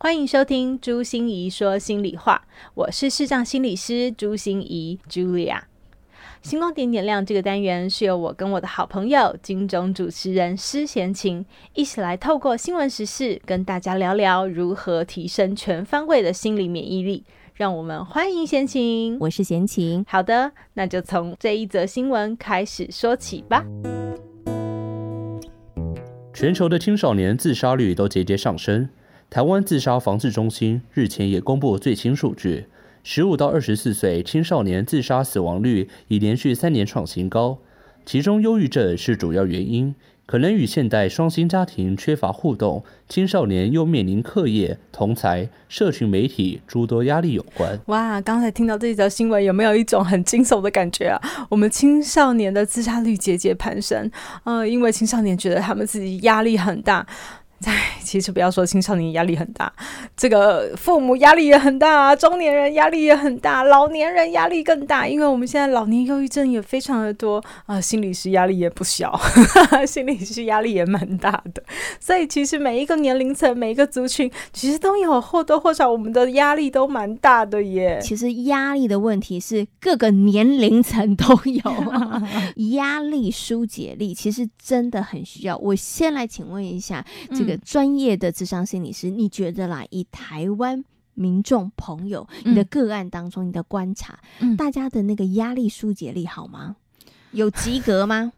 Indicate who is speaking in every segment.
Speaker 1: 欢迎收听朱心怡说心里话，我是视障心理师朱心怡 Julia。星光点点亮这个单元是由我跟我的好朋友金钟主持人施贤琴一起来透过新闻时事跟大家聊聊如何提升全方位的心理免疫力。让我们欢迎贤琴，
Speaker 2: 我是贤琴。
Speaker 1: 好的，那就从这一则新闻开始说起吧。
Speaker 3: 全球的青少年自杀率都节节上升。台湾自杀防治中心日前也公布最新数据：十五到二十四岁青少年自杀死亡率已连续三年创新高，其中忧郁症是主要原因。可能与现代双薪家庭缺乏互动，青少年又面临课业、同侪、社群媒体诸多压力有关。
Speaker 1: 哇，刚才听到这则新闻，有没有一种很惊悚的感觉啊？我们青少年的自杀率节节攀升，呃，因为青少年觉得他们自己压力很大。唉，其实不要说青少年压力很大，这个父母压力也很大，中年人压力也很大，老年人压力更大，因为我们现在老年忧郁症也非常的多啊、呃，心理师压力也不小，心理师压力也蛮大的。所以其实每一个年龄层、每一个族群，其实都有或多或少我们的压力都蛮大的耶。
Speaker 2: 其实压力的问题是各个年龄层都有，压力疏解力其实真的很需要。我先来请问一下这个。个专业的智商心理师，你觉得啦？以台湾民众朋友，你的个案当中，你的观察，嗯、大家的那个压力疏解力好吗？有及格吗？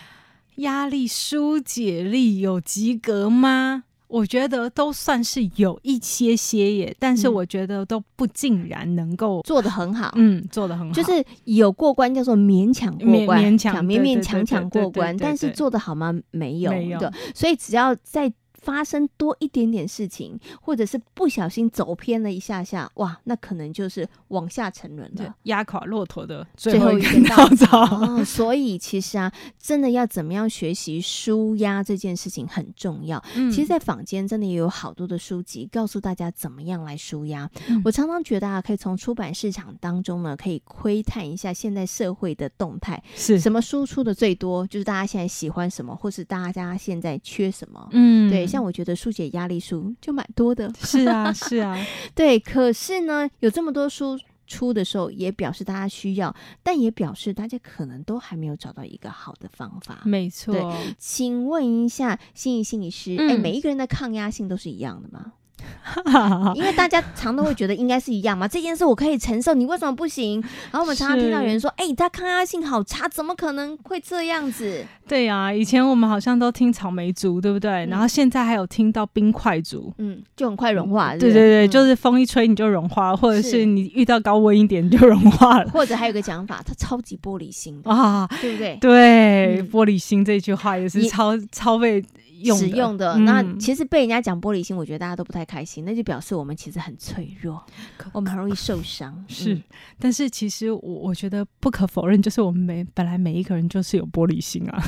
Speaker 1: 压力疏解力有及格吗？我觉得都算是有一些些耶，但是我觉得都不尽然能够
Speaker 2: 做得很好。
Speaker 1: 嗯，做得很好，
Speaker 2: 就是有过关叫做勉强过关，
Speaker 1: 勉强
Speaker 2: 勉勉强强过关，但是做得好吗？没有，没有。所以只要在。发生多一点点事情，或者是不小心走偏了一下下，哇，那可能就是往下沉沦了，
Speaker 1: 压垮骆驼的最后一根稻草。
Speaker 2: 哦，所以其实啊，真的要怎么样学习舒压这件事情很重要。嗯，其实，在坊间真的也有好多的书籍告诉大家怎么样来舒压。嗯，我常常觉得啊，可以从出版市场当中呢，可以窥探一下现在社会的动态，是什么输出的最多，就是大家现在喜欢什么，或是大家现在缺什么。嗯，对。像我觉得疏解压力书就蛮多的，
Speaker 1: 是啊，是啊，
Speaker 2: 对。可是呢，有这么多书出的时候，也表示大家需要，但也表示大家可能都还没有找到一个好的方法。
Speaker 1: 没
Speaker 2: 错。请问一下，心仪心理师，哎、嗯，每一个人的抗压性都是一样的吗？因为大家常都会觉得应该是一样嘛，这件事我可以承受，你为什么不行？然后我们常常听到有人说：“哎、欸，他抗压性好差，怎么可能会这样子？”
Speaker 1: 对呀、啊，以前我们好像都听草莓族，对不对？嗯、然后现在还有听到冰块族，
Speaker 2: 嗯，就很快融化。
Speaker 1: 对对对，嗯、就是风一吹你就融化，或者是你遇到高温一点就融化了。
Speaker 2: 或者还有个讲法，他超级玻璃心啊，对不对？
Speaker 1: 对，嗯、玻璃心这句话也是超超被。用
Speaker 2: 使用的、嗯、那其实被人家讲玻璃心，我觉得大家都不太开心，那就表示我们其实很脆弱，我们很容易受伤。
Speaker 1: 是，嗯、但是其实我我觉得不可否认，就是我们每本来每一个人就是有玻璃心啊，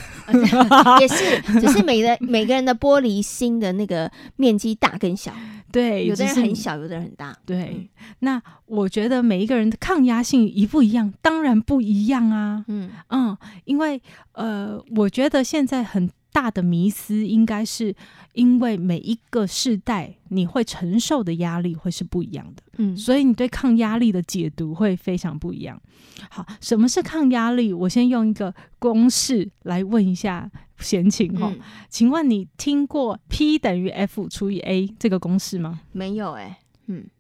Speaker 2: 也是，只是每个每个人的玻璃心的那个面积大跟小，
Speaker 1: 对，
Speaker 2: 有的人很小，有的人很大。
Speaker 1: 对，嗯、那我觉得每一个人的抗压性一不一样，当然不一样啊。嗯嗯，因为呃，我觉得现在很。大的迷思应该是因为每一个世代你会承受的压力会是不一样的，嗯，所以你对抗压力的解读会非常不一样。好，什么是抗压力？我先用一个公式来问一下闲情哈，嗯、请问你听过 P 等于 F 除以 A 这个公式吗？
Speaker 2: 没有哎。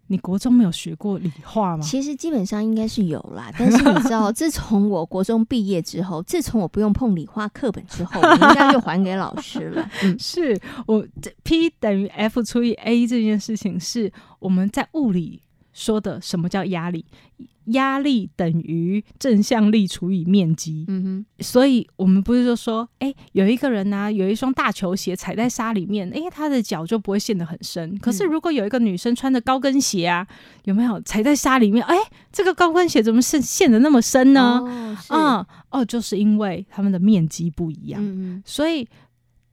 Speaker 1: 你国中没有学过理化吗？
Speaker 2: 其实基本上应该是有啦，但是你知道，自从我国中毕业之后，自从我不用碰理化课本之后，我应该就还给老师了。嗯，
Speaker 1: 是我 P 等于 F 除以 A 这件事情，是我们在物理说的什么叫压力？压力等于正向力除以面积。嗯哼，所以我们不是就说，哎、欸，有一个人呢、啊，有一双大球鞋踩在沙里面，哎、欸，他的脚就不会陷得很深。可是如果有一个女生穿着高跟鞋啊，有没有踩在沙里面？哎、欸，这个高跟鞋怎么是陷得那么深呢？哦，嗯，哦，就是因为他们的面积不一样。嗯嗯，所以。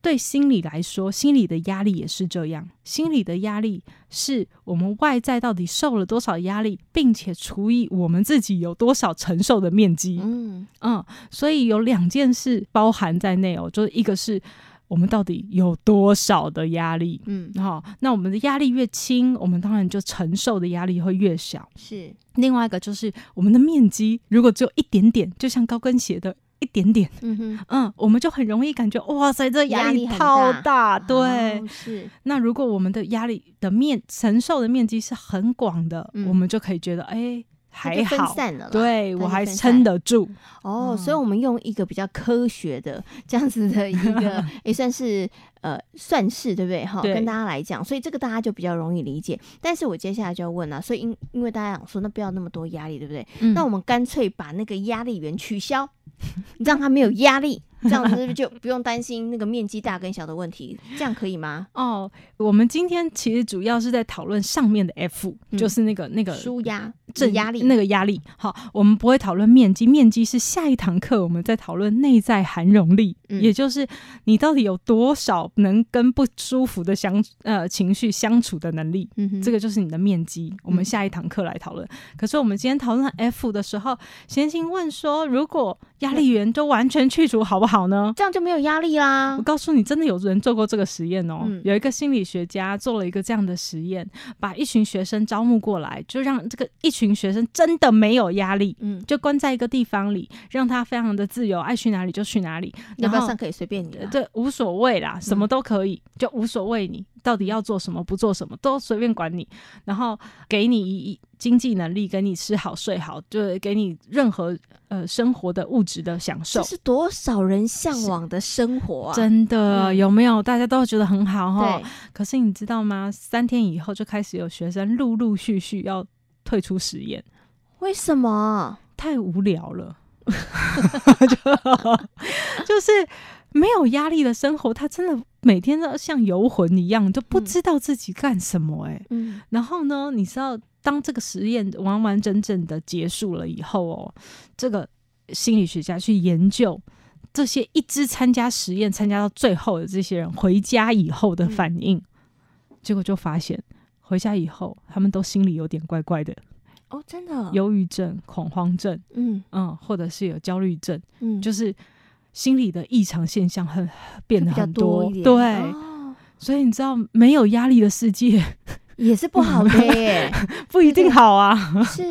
Speaker 1: 对心理来说，心理的压力也是这样。心理的压力是我们外在到底受了多少压力，并且除以我们自己有多少承受的面积。嗯嗯，所以有两件事包含在内哦，就是一个是我们到底有多少的压力？
Speaker 2: 嗯，
Speaker 1: 好，那我们的压力越轻，我们当然就承受的压力会越小。
Speaker 2: 是，
Speaker 1: 另外一个就是我们的面积如果只有一点点，就像高跟鞋的一点点，
Speaker 2: 嗯哼，
Speaker 1: 嗯，我们就很容易感觉哇塞，这压力超大。对，
Speaker 2: 哦，是。
Speaker 1: 那如果我们的压力的面承受的面积是很广的，
Speaker 2: 嗯，
Speaker 1: 我们就可以觉得哎。还好，对我还撑得住
Speaker 2: 哦，所以，我们用一个比较科学的这样子的一个，也算是呃算式，对不对？哈，跟大家来讲，所以这个大家就比较容易理解。但是我接下来就要问了，所以因因为大家想说，那不要那么多压力，对不对？嗯、那我们干脆把那个压力源取消，让他没有压力。这样子是不是就不用担心那个面积大跟小的问题？这样可以吗？
Speaker 1: 哦，我们今天其实主要是在讨论上面的 F，、嗯、就是那个那个
Speaker 2: 舒压
Speaker 1: 正
Speaker 2: 压力
Speaker 1: 那个压力。好，我们不会讨论面积，面积是下一堂课我们在讨论内在含容力、嗯，也就是你到底有多少能跟不舒服的相呃情绪相处的能力。这个就是你的面积。我们下一堂课来讨论、嗯。可是我们今天讨论 F 的时候，先请问说，如果压力源都完全去除，好不好？呢，
Speaker 2: 这样就没有压力啦。
Speaker 1: 我告诉你，真的有人做过这个实验哦、
Speaker 2: 嗯。
Speaker 1: 有一个心理学家做了一个这样的实验，把一群学生招募过来，就让这个一群学生真的没有压力，嗯，就关在一个地方里，让他非常的自由，爱去哪里就去哪里。
Speaker 2: 要不要上可以随便你，
Speaker 1: 对，无所谓啦，什么都可以，嗯、就无所谓你到底要做什么，不做什么都随便管你。然后给你一经济能力，给你吃好睡好，就给你任何呃生活的物质的享受。
Speaker 2: 这是多少人向往的生活啊！
Speaker 1: 真的、嗯、有没有？大家都觉得很好哈。可是你知道吗？三天以后就开始有学生陆陆续续要退出实验。
Speaker 2: 为什么？
Speaker 1: 太无聊了。就，就是没有压力的生活，他真的每天都像游魂一样，就不知道自己干什么哎、欸。嗯。然后呢，你知道，当这个实验完完整整的结束了以后哦，这个心理学家去研究这些一直参加实验、参加到最后的这些人回家以后的反应，嗯、结果就发现回家以后他们都心里有点怪怪的。
Speaker 2: 哦，真的，
Speaker 1: 忧郁症、恐慌症，嗯嗯，或者是有焦虑症，嗯，就是心理的异常现象很变得很多，多对、哦，所以你知道，没有压力的世界
Speaker 2: 也是不好的耶，
Speaker 1: 不一定好啊。
Speaker 2: 是，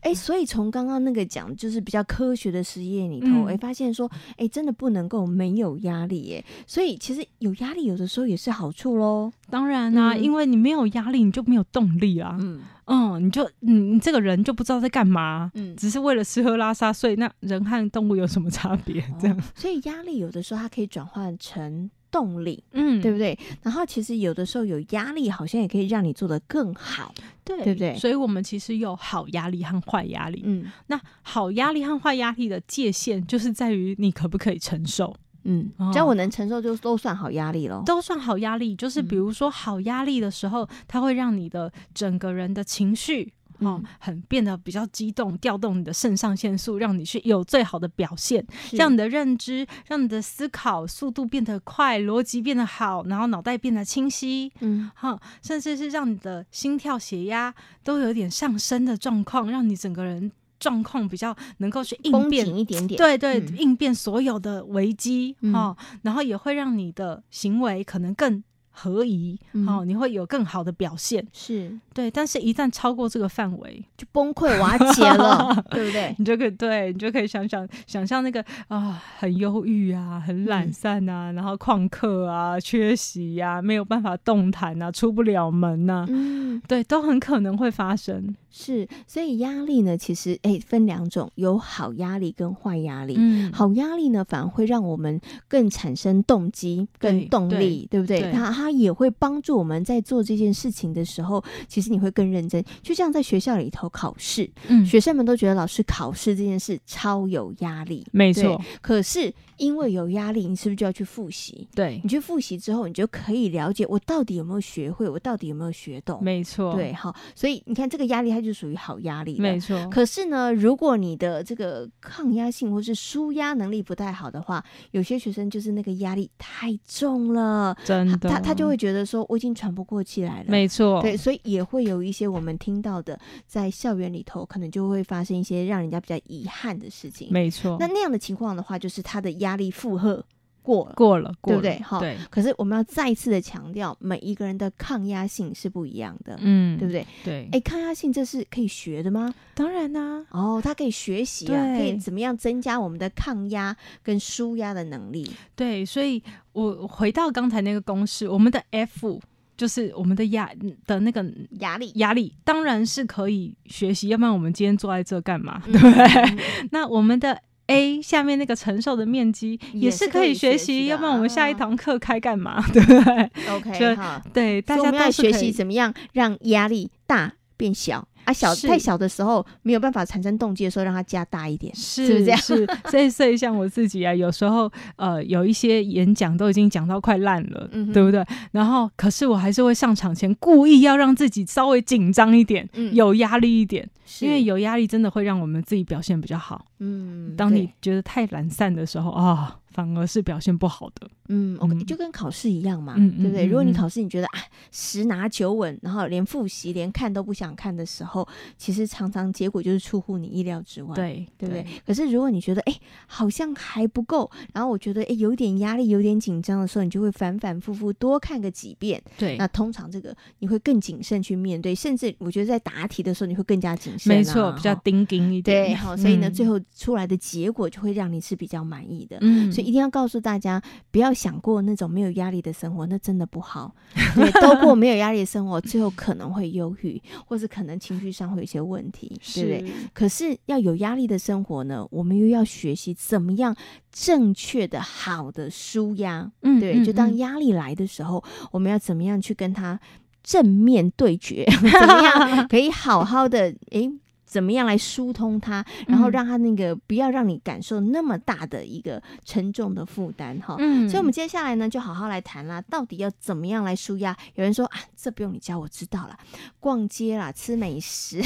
Speaker 2: 哎、欸，所以从刚刚那个讲，就是比较科学的实验里头，哎、发现说，哎、欸，真的不能够没有压力耶。所以其实有压力，有的时候也是好处喽。
Speaker 1: 当然啦、啊嗯，因为你没有压力，你就没有动力啊。嗯。嗯，你就你你这个人就不知道在干嘛，嗯，只是为了吃喝拉撒睡，那人和动物有什么差别？这样，
Speaker 2: 哦，所以压力有的时候它可以转换成动力，嗯，对不对？然后其实有的时候有压力，好像也可以让你做得更好，
Speaker 1: 对，
Speaker 2: 对不对？
Speaker 1: 所以我们其实有好压力和坏压力，嗯，那好压力和坏压力的界限就是在于你可不可以承受。
Speaker 2: 嗯，只要我能承受，就都算好压力了。
Speaker 1: 都算好压力，就是比如说好压力的时候，嗯，它会让你的整个人的情绪，哦，很变得比较激动，调动你的肾上腺素，让你去有最好的表现，让你的认知，让你的思考速度变得快，逻辑变得好，然后脑袋变得清晰，嗯，哈，甚至是让你的心跳、血压都有点上升的状况，让你整个人。状况比较能够去应变
Speaker 2: 一点点，
Speaker 1: 对对，嗯、应变所有的危机哈、嗯。哦，然后也会让你的行为可能更合宜，好、嗯，你会有更好的表现，
Speaker 2: 是
Speaker 1: 对。但是，一旦超过这个范围，
Speaker 2: 就崩溃瓦解了，对不对？
Speaker 1: 你就可以对你就可以想想想象那个啊，很忧郁啊，很懒散啊，嗯、然后旷课啊，缺席呀、啊，没有办法动弹啊，出不了门呐、啊，嗯，对，都很可能会发生。
Speaker 2: 是，所以压力呢，其实诶分两种，有好压力跟坏压力。嗯，好压力呢，反而会让我们更产生动机跟动力，对，对不对？它它也会帮助我们在做这件事情的时候，其实你会更认真。就像在学校里头考试，嗯，学生们都觉得老师考试这件事超有压力，
Speaker 1: 没错。
Speaker 2: 可是因为有压力，你是不是就要去复习？
Speaker 1: 对，
Speaker 2: 你去复习之后，你就可以了解我到底有没有学会，我到底有没有学懂？
Speaker 1: 没错，
Speaker 2: 对，好。所以你看这个压力，它就属于好压力，
Speaker 1: 没错。
Speaker 2: 可是呢，如果你的这个抗压性或是舒压能力不太好的话，有些学生就是那个压力太重了，
Speaker 1: 真的，
Speaker 2: 他他就会觉得说我已经喘不过气来了，
Speaker 1: 没错。
Speaker 2: 对，所以也会有一些我们听到的，在校园里头可能就会发生一些让人家比较遗憾的事情，
Speaker 1: 没错。
Speaker 2: 那那样的情况的话，就是他的压力负荷过了，
Speaker 1: 过了，
Speaker 2: 对不对？哈，
Speaker 1: 对。
Speaker 2: 可是我们要再一次的强调，每一个人的抗压性是不一样的，
Speaker 1: 嗯，
Speaker 2: 对不对？
Speaker 1: 对。
Speaker 2: 哎，抗压性这是可以学的吗？
Speaker 1: 当然啦、啊。
Speaker 2: 哦，它可以学习啊，可以怎么样增加我们的抗压跟舒压的能力？
Speaker 1: 对，所以我回到刚才那个公式，我们的 F。就是我们的压的那个
Speaker 2: 压力，
Speaker 1: 压力当然是可以学习，要不然我们今天坐在这干嘛？对不对？嗯、那我们的 A 下面那个承受的面积也是可以学习，学要不然我们下一堂课开干嘛？对不对
Speaker 2: ？OK，好，
Speaker 1: 对，大家都
Speaker 2: 要学习怎么样让压力大变小。啊，小太小的时候没有办法产生动机的时候，让它加大一点，是，是不是这样？
Speaker 1: 是，所以所以像我自己啊，有时候呃有一些演讲都已经讲到快烂了，嗯，对不对？然后可是我还是会上场前故意要让自己稍微紧张一点，嗯，有压力一点，因为有压力真的会让我们自己表现比较好。嗯，当你觉得太懒散的时候啊。反而是表现不好的，
Speaker 2: 嗯，OK，就跟考试一样嘛，嗯、对不对？如果你考试你觉得啊十拿九稳，然后连复习连看都不想看的时候，其实常常结果就是出乎你意料之外，对，对不对？可是如果你觉得哎好像还不够，然后我觉得哎有点压力、有点紧张的时候，你就会反反复复多看个几遍，对。那通常这个你会更谨慎去面对，甚至我觉得在答题的时候你会更加谨慎、啊，
Speaker 1: 没错，比较盯紧一点，
Speaker 2: 对，好，所以呢、嗯，最后出来的结果就会让你是比较满意的，嗯，所以。一定要告诉大家，不要想过那种没有压力的生活，那真的不好。对，都过没有压力的生活，最后可能会忧郁，或是可能情绪上会有一些问题，对不对？可是要有压力的生活呢，我们又要学习怎么样正确的、好的舒压。嗯，对，就当压力来的时候，我们要怎么样去跟他正面对决？怎么样可以好好的？诶。怎么样来疏通它，然后让它那个不要让你感受那么大的一个沉重的负担哈。嗯，所以我们接下来呢，就好好来谈啦，到底要怎么样来舒压？有人说啊，这不用你教，我知道了，逛街啦，吃美食，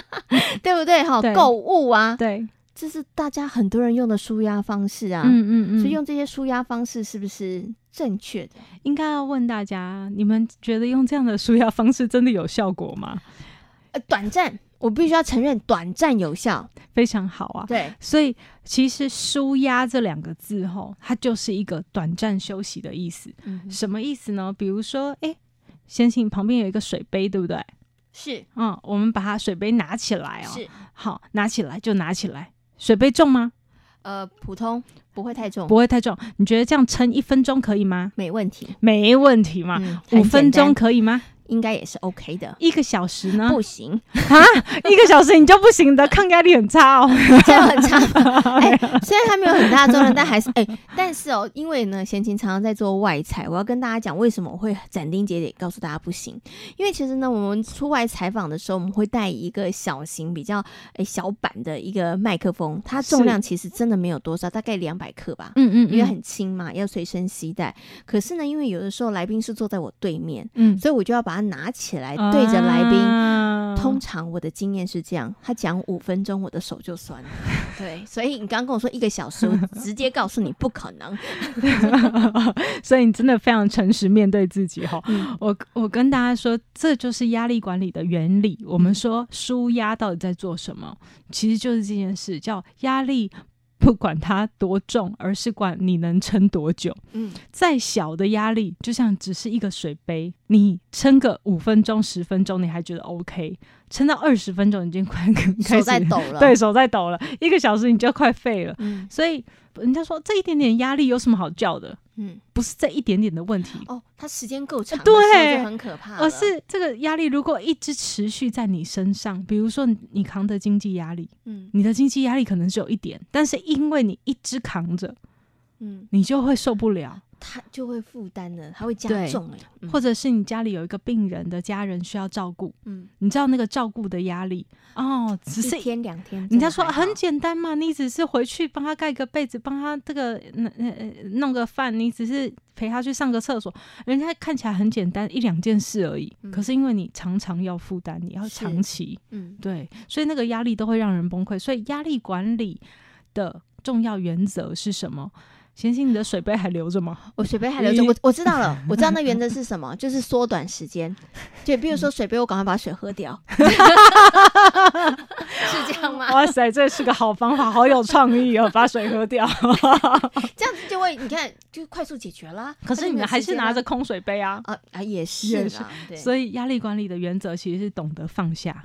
Speaker 2: 对不对哈？购物啊，对，这是大家很多人用的舒压方式啊。嗯嗯嗯，所以用这些舒压方式是不是正确的？
Speaker 1: 应该要问大家，你们觉得用这样的舒压方式真的有效果吗？
Speaker 2: 呃，短暂。我必须要承认，短暂有效，
Speaker 1: 非常好啊。对，所以其实“舒压”这两个字，吼，它就是一个短暂休息的意思。嗯，什么意思呢？比如说，哎，先请旁边有一个水杯，对不对？
Speaker 2: 是，
Speaker 1: 嗯，我们把它水杯拿起来哦。是，好，拿起来就拿起来。水杯重吗？
Speaker 2: 呃，普通，不会太重，
Speaker 1: 不会太重。你觉得这样撑一分钟可以吗？
Speaker 2: 没问题，
Speaker 1: 没问题嘛。嗯，五分钟可以吗？
Speaker 2: 应该也是 OK 的，
Speaker 1: 一个小时呢？
Speaker 2: 不行
Speaker 1: 啊，一个小时你就不行的，抗压力很差哦，
Speaker 2: 这样很差。哎、欸，虽然它没有很大重量，但还是哎、欸，但是哦，因为呢，贤琴常常在做外采，我要跟大家讲为什么我会斩钉截铁告诉大家不行。因为其实呢，我们出外采访的时候，我们会带一个小型、比较哎、欸、小版的一个麦克风，它重量其实真的没有多少，大概两百克吧。嗯嗯，因为很轻嘛，要随身携带。可是呢，因为有的时候来宾是坐在我对面，嗯，所以我就要把它拿起来。对着来宾、啊，通常我的经验是这样，他讲五分钟，我的手就酸了。对，所以你刚刚跟我说一个小时，我直接告诉你不可能。
Speaker 1: 所以你真的非常诚实面对自己哈、嗯。我我跟大家说，这就是压力管理的原理。我们说舒压到底在做什么？其实就是这件事，叫压力。不管它多重，而是管你能撑多久。嗯，再小的压力，就像只是一个水杯，你撑个五分钟、十分钟，你还觉得 OK；撑到二十分钟，已经快 开始
Speaker 2: 手在抖 了。
Speaker 1: 对，手在抖了。一个小时，你就快废了。嗯，所以人家说这一点点压力有什么好叫的？嗯，不是这一点点的问题。
Speaker 2: 哦，它时间够长，对，就很可怕。
Speaker 1: 而是这个压力如果一直持续在你身上，比如说你扛的经济压力，嗯，你的经济压力可能只有一点，但是因为你一直扛着，嗯，你就会受不了。
Speaker 2: 他就会负担了，他会加重哎、
Speaker 1: 嗯，或者是你家里有一个病人的家人需要照顾，嗯，你知道那个照顾的压力哦，只是
Speaker 2: 一天两天，
Speaker 1: 人家说很简单嘛，你只是回去帮他盖个被子，帮他这个弄个饭，你只是陪他去上个厕所，人家看起来很简单，一两件事而已，嗯、可是因为你常常要负担，你要长期，嗯，对，所以那个压力都会让人崩溃，所以压力管理的重要原则是什么？贤心，你的水杯还留着吗？
Speaker 2: 我水杯还留着，我我知道了，我知道那原则是什么，就是缩短时间。就比如说水杯，我赶快把水喝掉，是这样吗？
Speaker 1: 哇塞，这是个好方法，好有创意哦，把水喝掉，这
Speaker 2: 样子就会你看就快速解决了。
Speaker 1: 可是你们还是拿着空水杯啊？
Speaker 2: 啊啊，也是，
Speaker 1: 所以压力管理的原则其实是懂得放下。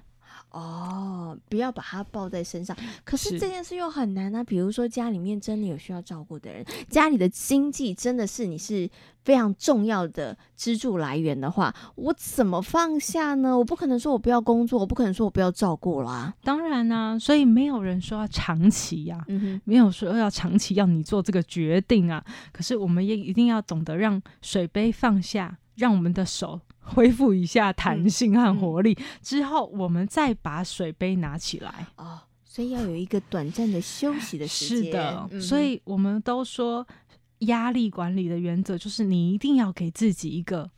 Speaker 2: 哦，不要把它抱在身上。可是这件事又很难啊。比如说家里面真的有需要照顾的人，家里的经济真的是你是非常重要的支柱来源的话，我怎么放下呢？我不可能说我不要工作，我不可能说我不要照顾啦。
Speaker 1: 当然啊，所以没有人说要长期呀、啊，嗯哼，没有说要长期要你做这个决定啊。可是我们也一定要懂得让水杯放下，让我们的手。恢复一下弹性和活力、嗯嗯、之后，我们再把水杯拿起来
Speaker 2: 哦。所以要有一个短暂的休息的时间。
Speaker 1: 是的，
Speaker 2: 嗯、
Speaker 1: 所以我们都说压力管理的原则就是你一定要给自己一个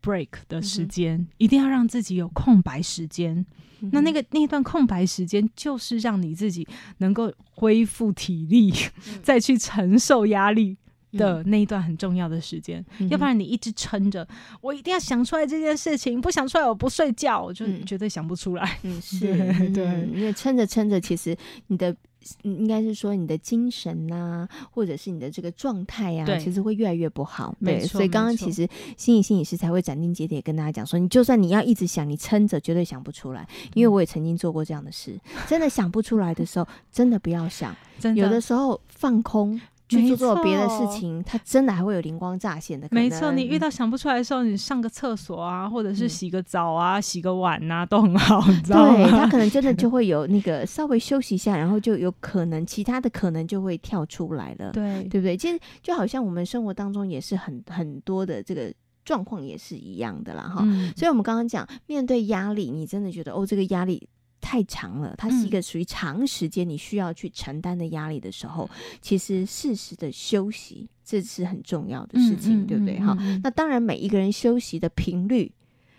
Speaker 1: break 的时间，嗯、一定要让自己有空白时间。嗯、那那个那段空白时间，就是让你自己能够恢复体力，嗯、再去承受压力。的那一段很重要的时间，嗯、要不然你一直撑着，我一定要想出来这件事情，不想出来我不睡觉，我就绝对想不出来。
Speaker 2: 嗯，是，对，因为撑着撑着，其实你的应该是说你的精神呐、啊，或者是你的这个状态呀，其实会越来越不好。对，所以刚刚其实心理心理师才会斩钉截铁跟大家讲说，你就算你要一直想，你撑着绝对想不出来，因为我也曾经做过这样的事，真的想不出来的时候，真的不要想，有的时候放空。去做做别的事情，他真的还会有灵光乍现的。
Speaker 1: 没错，你遇到想不出来的时候，你上个厕所啊，或者是洗个澡啊，洗个碗啊，都很好，你知道吗？
Speaker 2: 对，他可能真的 就会有那个稍微休息一下，然后就有可能其他的可能就会跳出来了。对，对不对？其实就好像我们生活当中也是很很多的这个状况也是一样的啦，哈。所以我们刚刚讲，面对压力，你真的觉得哦，这个压力。太长了，它是一个属于长时间你需要去承担的压力的时候，嗯、其实适时的休息，这是很重要的事情，嗯、对不对？哈、嗯，那当然每一个人休息的频率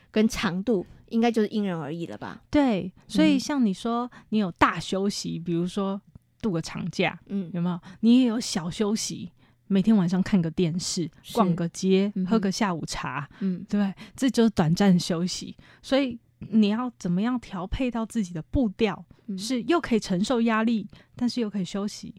Speaker 2: 跟长度，应该就是因人而异了吧？
Speaker 1: 对，所以像你说，你有大休息，比如说度个长假，嗯，有没有？你也有小休息，每天晚上看个电视，逛个街，嗯、喝个下午茶，嗯，对，这就是短暂休息，所以。你要怎么样调配到自己的步调，嗯、是又可以承受压力，但是又可以休息，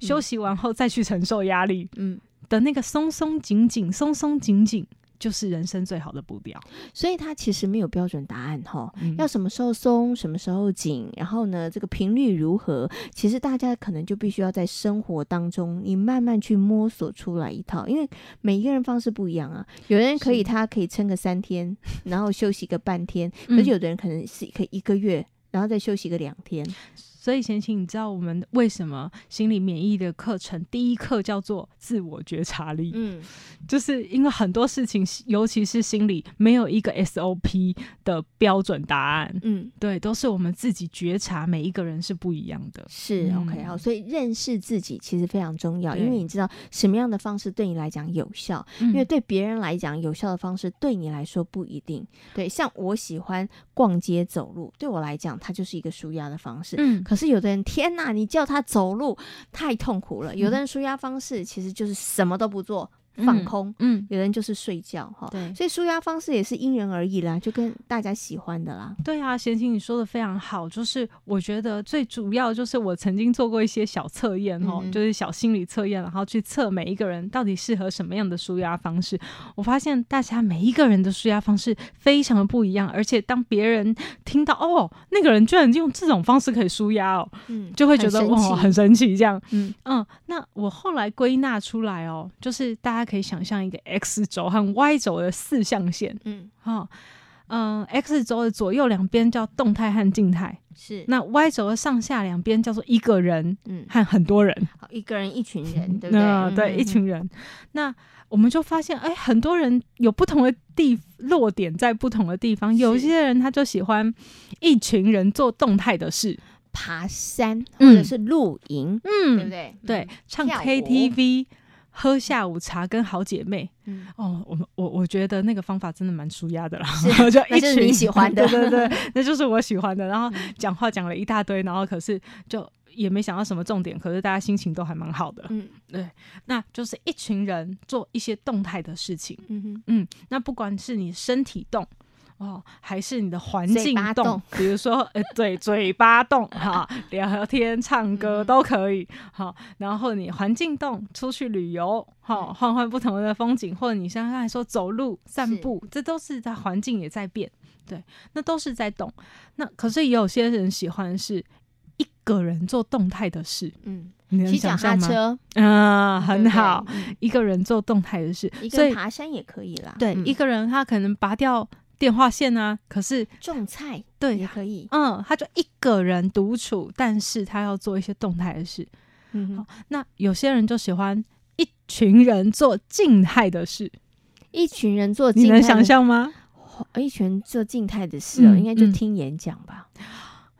Speaker 1: 嗯、休息完后再去承受压力，嗯，的那个松松紧紧，松松紧紧。就是人生最好的步调，
Speaker 2: 所以它其实没有标准答案哈。嗯、要什么时候松，什么时候紧，然后呢，这个频率如何？其实大家可能就必须要在生活当中，你慢慢去摸索出来一套。因为每一个人方式不一样啊，有人可以他可以撑个三天，然后休息个半天，而且有的人可能是可以一个月，然后再休息个两天。
Speaker 1: 所以贤琴，你知道我们为什么心理免疫的课程第一课叫做自我觉察力？嗯，就是因为很多事情，尤其是心理，没有一个 SOP 的标准答案。嗯，对，都是我们自己觉察，每一个人是不一样的。
Speaker 2: 是 OK，好，所以认识自己其实非常重要，因为你知道什么样的方式对你来讲有效，因为对别人来讲有效的方式对你来说不一定。对，像我喜欢逛街走路，对我来讲，它就是一个舒压的方式。嗯，可是有的人，天哪，你叫他走路太痛苦了。有的人舒压方式其实就是什么都不做。放空，嗯，嗯，有人就是睡觉哈，对，所以舒压方式也是因人而异啦，就跟大家喜欢的啦。
Speaker 1: 对啊，贤琴你说的非常好，就是我觉得最主要就是我曾经做过一些小测验哈，嗯、就是小心理测验，然后去测每一个人到底适合什么样的舒压方式。我发现大家每一个人的舒压方式非常的不一样，而且当别人听到哦，那个人居然用这种方式可以舒压哦，嗯，就会觉得哇，很神奇这样，嗯嗯。那我后来归纳出来哦，就是大家。可以想象一个 X 轴和 Y 轴的四象限，嗯，好，嗯，X 轴的左右两边叫动态和静态，是。那 Y 轴的上下两边叫做一个人，嗯，和很多人，
Speaker 2: 好，一个人一群人，对不对？
Speaker 1: 嗯、对，一群人。那我们就发现，哎，很多人有不同的地落点在不同的地方，有些人他就喜欢一群人做动态的事，
Speaker 2: 爬山或者是露营，嗯，对不对？
Speaker 1: 对，唱 KTV。喝下午茶跟好姐妹，嗯、哦，我们我我觉得那个方法真的蛮舒压的啦，
Speaker 2: 是 就一群你喜欢的，
Speaker 1: 对对对，那就是我喜欢的。然后讲话讲了一大堆，然后可是就也没想到什么重点，可是大家心情都还蛮好的。
Speaker 2: 嗯，
Speaker 1: 对，那就是一群人做一些动态的事情。
Speaker 2: 嗯，
Speaker 1: 嗯，那不管是你身体动哦，还是你的环境动，
Speaker 2: 动
Speaker 1: 比如说呃，对，嘴巴动哈，聊天、唱歌都可以。好，然后你环境动，出去旅游，哈，换换不同的风景，或者你像刚才说走路、散步，这都是在环境也在变。对，那都是在动。那可是也有些人喜欢是一个人做动态的事。
Speaker 2: 嗯，
Speaker 1: 骑
Speaker 2: 脚踏车，
Speaker 1: 嗯，很好。
Speaker 2: 对对
Speaker 1: 一个人做动态的事，
Speaker 2: 一个人爬山也可以啦。
Speaker 1: 对，嗯、一个人他可能拔掉电话线啊，可是
Speaker 2: 种菜
Speaker 1: 对
Speaker 2: 也可以。
Speaker 1: 嗯，他就一个人独处，但是他要做一些动态的事。
Speaker 2: 嗯哼，
Speaker 1: 那有些人就喜欢一群人做静态的事。
Speaker 2: 一群人做静态，
Speaker 1: 你能想象吗？
Speaker 2: 一群人做静态的事哦，嗯、应该就听演讲吧。
Speaker 1: 嗯、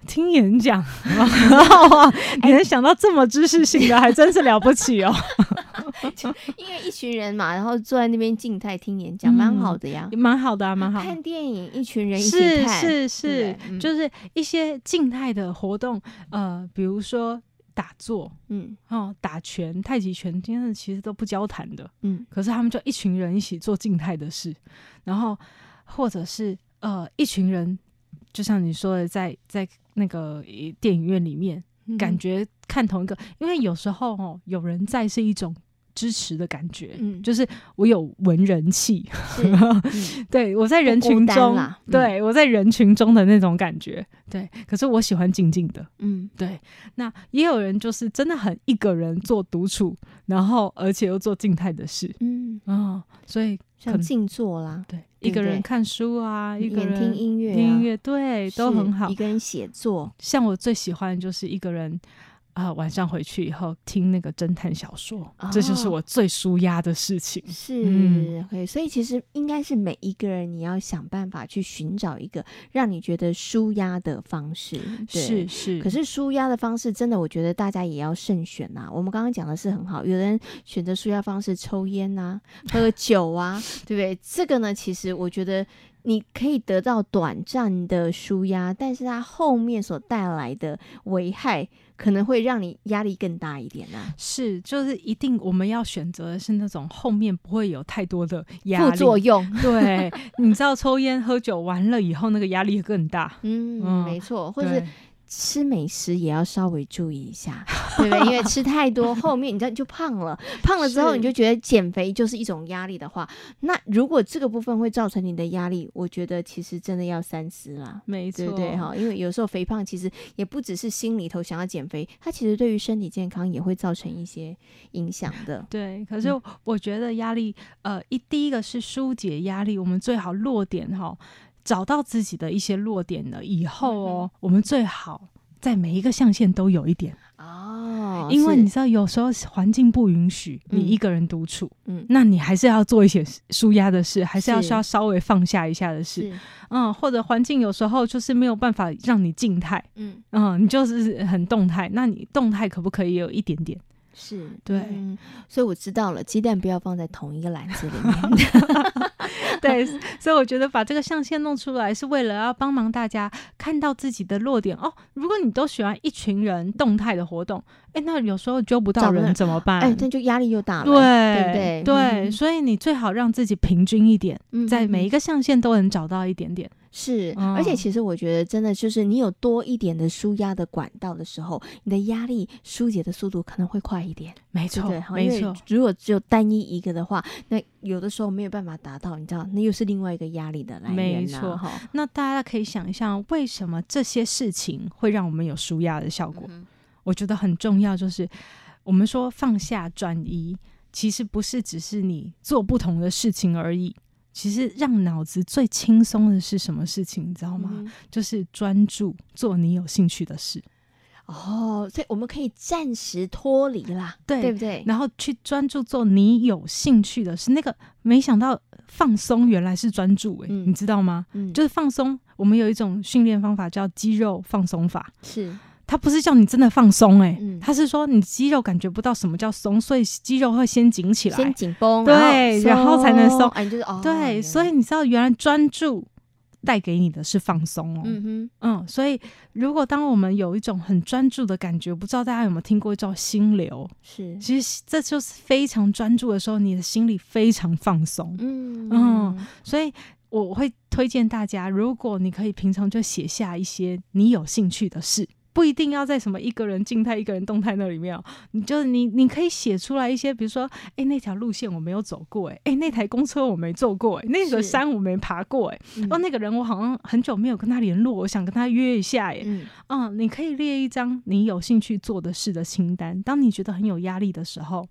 Speaker 1: 听演讲，你能想到这么知识性的，还真是了不起哦。
Speaker 2: 因为一群人嘛，然后坐在那边静态听演讲，蛮、嗯、好的呀，
Speaker 1: 蛮好的啊，蛮好。
Speaker 2: 看电影，一群人一起看，
Speaker 1: 是是是，嗯、就是一些静态的活动，呃，比如说打坐，嗯，哦，打拳、太极拳，真的其实都不交谈的，嗯，可是他们就一群人一起做静态的事，然后。或者是呃，一群人，就像你说的在，在在那个电影院里面，嗯、感觉看同一个，因为有时候哦，有人在是一种支持的感觉，嗯，就是我有文人气，嗯、对我在人群中，嗯、对我在人群中的那种感觉，对，可是我喜欢静静的，嗯，对。那也有人就是真的很一个人做独处，然后而且又做静态的事，嗯啊、哦，所以
Speaker 2: 像静坐啦，
Speaker 1: 对。一个人看书啊，一个人
Speaker 2: 听音乐，
Speaker 1: 听音乐，对，都很好。
Speaker 2: 一个人写作，
Speaker 1: 像我最喜欢的就是一个人啊，晚上回去以后听那个侦探小说，这就是我最舒压的事情。
Speaker 2: 是，，OK，。所以其实应该是每一个人，你要想办法去寻找一个让你觉得舒压的方式。
Speaker 1: 是是。
Speaker 2: 可是舒压的方式，真的，我觉得大家也要慎选呐。我们刚刚讲的是很好，有人选择舒压方式，抽烟呐，喝酒啊，对不对？这个呢，其实我觉得。你可以得到短暂的舒压，但是它后面所带来的危害可能会让你压力更大一点呢、啊。
Speaker 1: 是，就是一定我们要选择的是那种后面不会有太多的压力
Speaker 2: 副作用。
Speaker 1: 对，你知道抽烟喝酒完了以后，那个压力更大。
Speaker 2: 嗯，嗯没错，或者是。吃美食也要稍微注意一下，对不对？因为吃太多，后面你知道就胖了。胖了之后，你就觉得减肥就是一种压力的话，那如果这个部分会造成你的压力，我觉得其实真的要三思啦。
Speaker 1: 没错，
Speaker 2: 对不对？哈，因为有时候肥胖其实也不只是心里头想要减肥，它其实对于身体健康也会造成一些影响的。
Speaker 1: 对，可是我觉得压力，呃，一第一个是疏解压力，我们最好落点哈。找到自己的一些弱点了以后哦，嗯、我们最好在每一个象限都有一点。
Speaker 2: 哦，
Speaker 1: 因为你知道有时候环境不允许你一个人独处，嗯，那你还是要做一些舒压的事，还是要需要稍微放下一下的事，嗯，或者环境有时候就是没有办法让你静态，嗯。嗯，你就是很动态，那你动态可不可以有一点点？
Speaker 2: 是
Speaker 1: 对、
Speaker 2: 嗯，所以我知道了，鸡蛋不要放在同一个篮子里面。
Speaker 1: 对，所以我觉得把这个象限弄出来，是为了要帮忙大家看到自己的弱点哦。如果你都喜欢一群人动态的活动，哎，那有时候揪不到人怎么办？
Speaker 2: 哎，那就压力又大了，
Speaker 1: 对，
Speaker 2: 对不对？
Speaker 1: 对，嗯、所以你最好让自己平均一点，嗯、在每一个象限都能找到一点点。
Speaker 2: 是，而且其实我觉得，真的就是你有多一点的舒压的管道的时候，你的压力疏解的速度可能会快一点。
Speaker 1: 没错，
Speaker 2: 对，
Speaker 1: 没错。
Speaker 2: 如果只有单一一个的话，那有的时候没有办法达到，你知道，那又是另外一个压力的来源。没错，哈。
Speaker 1: 那大家可以想一下，为什么这些事情会让我们有舒压的效果？嗯、我觉得很重要，就是我们说放下转移，其实不是只是你做不同的事情而已。其实让脑子最轻松的是什么事情，你知道吗？嗯、就是专注做你有兴趣的事。
Speaker 2: 哦，所以我们可以暂时脱离啦，
Speaker 1: 对，
Speaker 2: 对不对？
Speaker 1: 然后去专注做你有兴趣的事。那个没想到放松原来是专注、欸，诶、嗯，你知道吗？嗯、就是放松。我们有一种训练方法叫肌肉放松法，
Speaker 2: 是。
Speaker 1: 他不是叫你真的放松，哎，他是说你肌肉感觉不到什么叫松，所以肌肉会先紧起来，
Speaker 2: 先紧绷，
Speaker 1: 对，然后才能松。
Speaker 2: 哎，就是哦，
Speaker 1: 对，所以你知道原来专注带给你的是放松哦。
Speaker 2: 嗯哼，
Speaker 1: 嗯，所以如果当我们有一种很专注的感觉，不知道大家有没有听过叫心流？
Speaker 2: 是，
Speaker 1: 其实这就是非常专注的时候，你的心里非常放松。
Speaker 2: 嗯
Speaker 1: 嗯，所以我会推荐大家，如果你可以平常就写下一些你有兴趣的事。不一定要在什么一个人静态、一个人动态那里面，你就你你可以写出来一些，比如说，哎，那条路线我没有走过，哎，哎，那台公车我没坐过，哎，那个山我没爬过，哎，哦，那个人我好像很久没有跟他联络，我想跟他约一下，哎，嗯，嗯，你可以列一张你有兴趣做的事的清单，当你觉得很有压力的时候，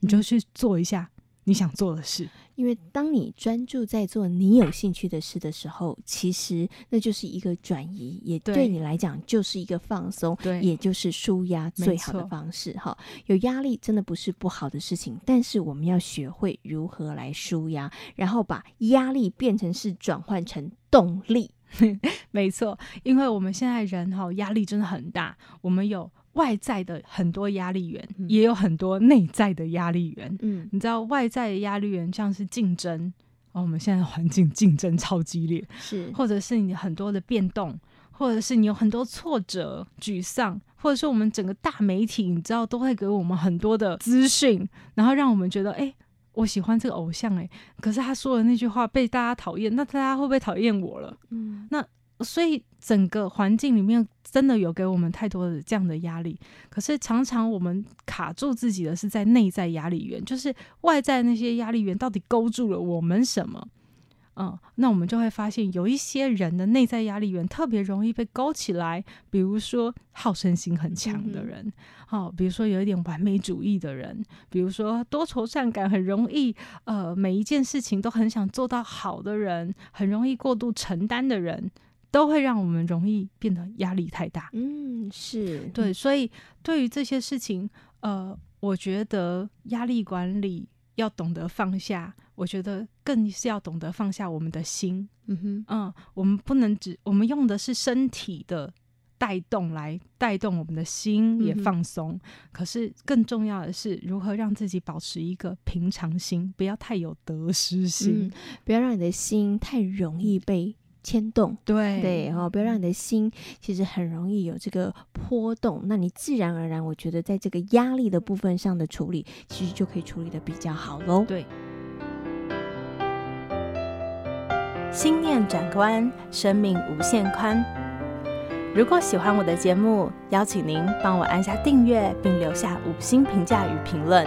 Speaker 1: 你就去做一下。你想做的事，
Speaker 2: 因为当你专注在做你有兴趣的事的时候，其实那就是一个转移，也对你来讲就是一个放松，对，也就是舒压最好的方式。哈，有压力真的不是不好的事情，但是我们要学会如何来舒压，然后把压力变成是转换成动力。
Speaker 1: 没错，因为我们现在人哈压力真的很大，我们有。外在的很多压力源，嗯、也有很多内在的压力源。嗯，你知道外在的压力源像是竞争哦，我们现在的环境竞争超激烈，是，或者是你很多的变动，或者是你有很多挫折、沮丧，或者是我们整个大媒体，你知道都会给我们很多的资讯，然后让我们觉得，哎、欸，我喜欢这个偶像、欸，哎，可是他说的那句话被大家讨厌，那大家会不会讨厌我了？嗯，那。所以整个环境里面真的有给我们太多的这样的压力，可是常常我们卡住自己的是在内在压力源，就是外在那些压力源到底勾住了我们什么？嗯，那我们就会发现有一些人的内在压力源特别容易被勾起来，比如说好胜心很强的人，哦，比如说有一点完美主义的人，比如说多愁善感很容易，呃，每一件事情都很想做到好的人，很容易过度承担的人。都会让我们容易变得压力太大。
Speaker 2: 嗯，是
Speaker 1: 对，所以对于这些事情，呃，我觉得压力管理要懂得放下。我觉得更是要懂得放下我们的心。嗯哼，嗯，我们不能只我们用的是身体的带动来带动我们的心也放松。嗯、可是更重要的是如何让自己保持一个平常心，不要太有得失心，
Speaker 2: 嗯、不要让你的心太容易被。牵动，
Speaker 1: 对
Speaker 2: 对，然后不要让你的心其实很容易有这个波动，那你自然而然，我觉得在这个压力的部分上的处理，其实就可以处理的比较好喽。
Speaker 1: 对，
Speaker 4: 心念转关，生命无限宽。如果喜欢我的节目，邀请您帮我按下订阅，并留下五星评价与评论。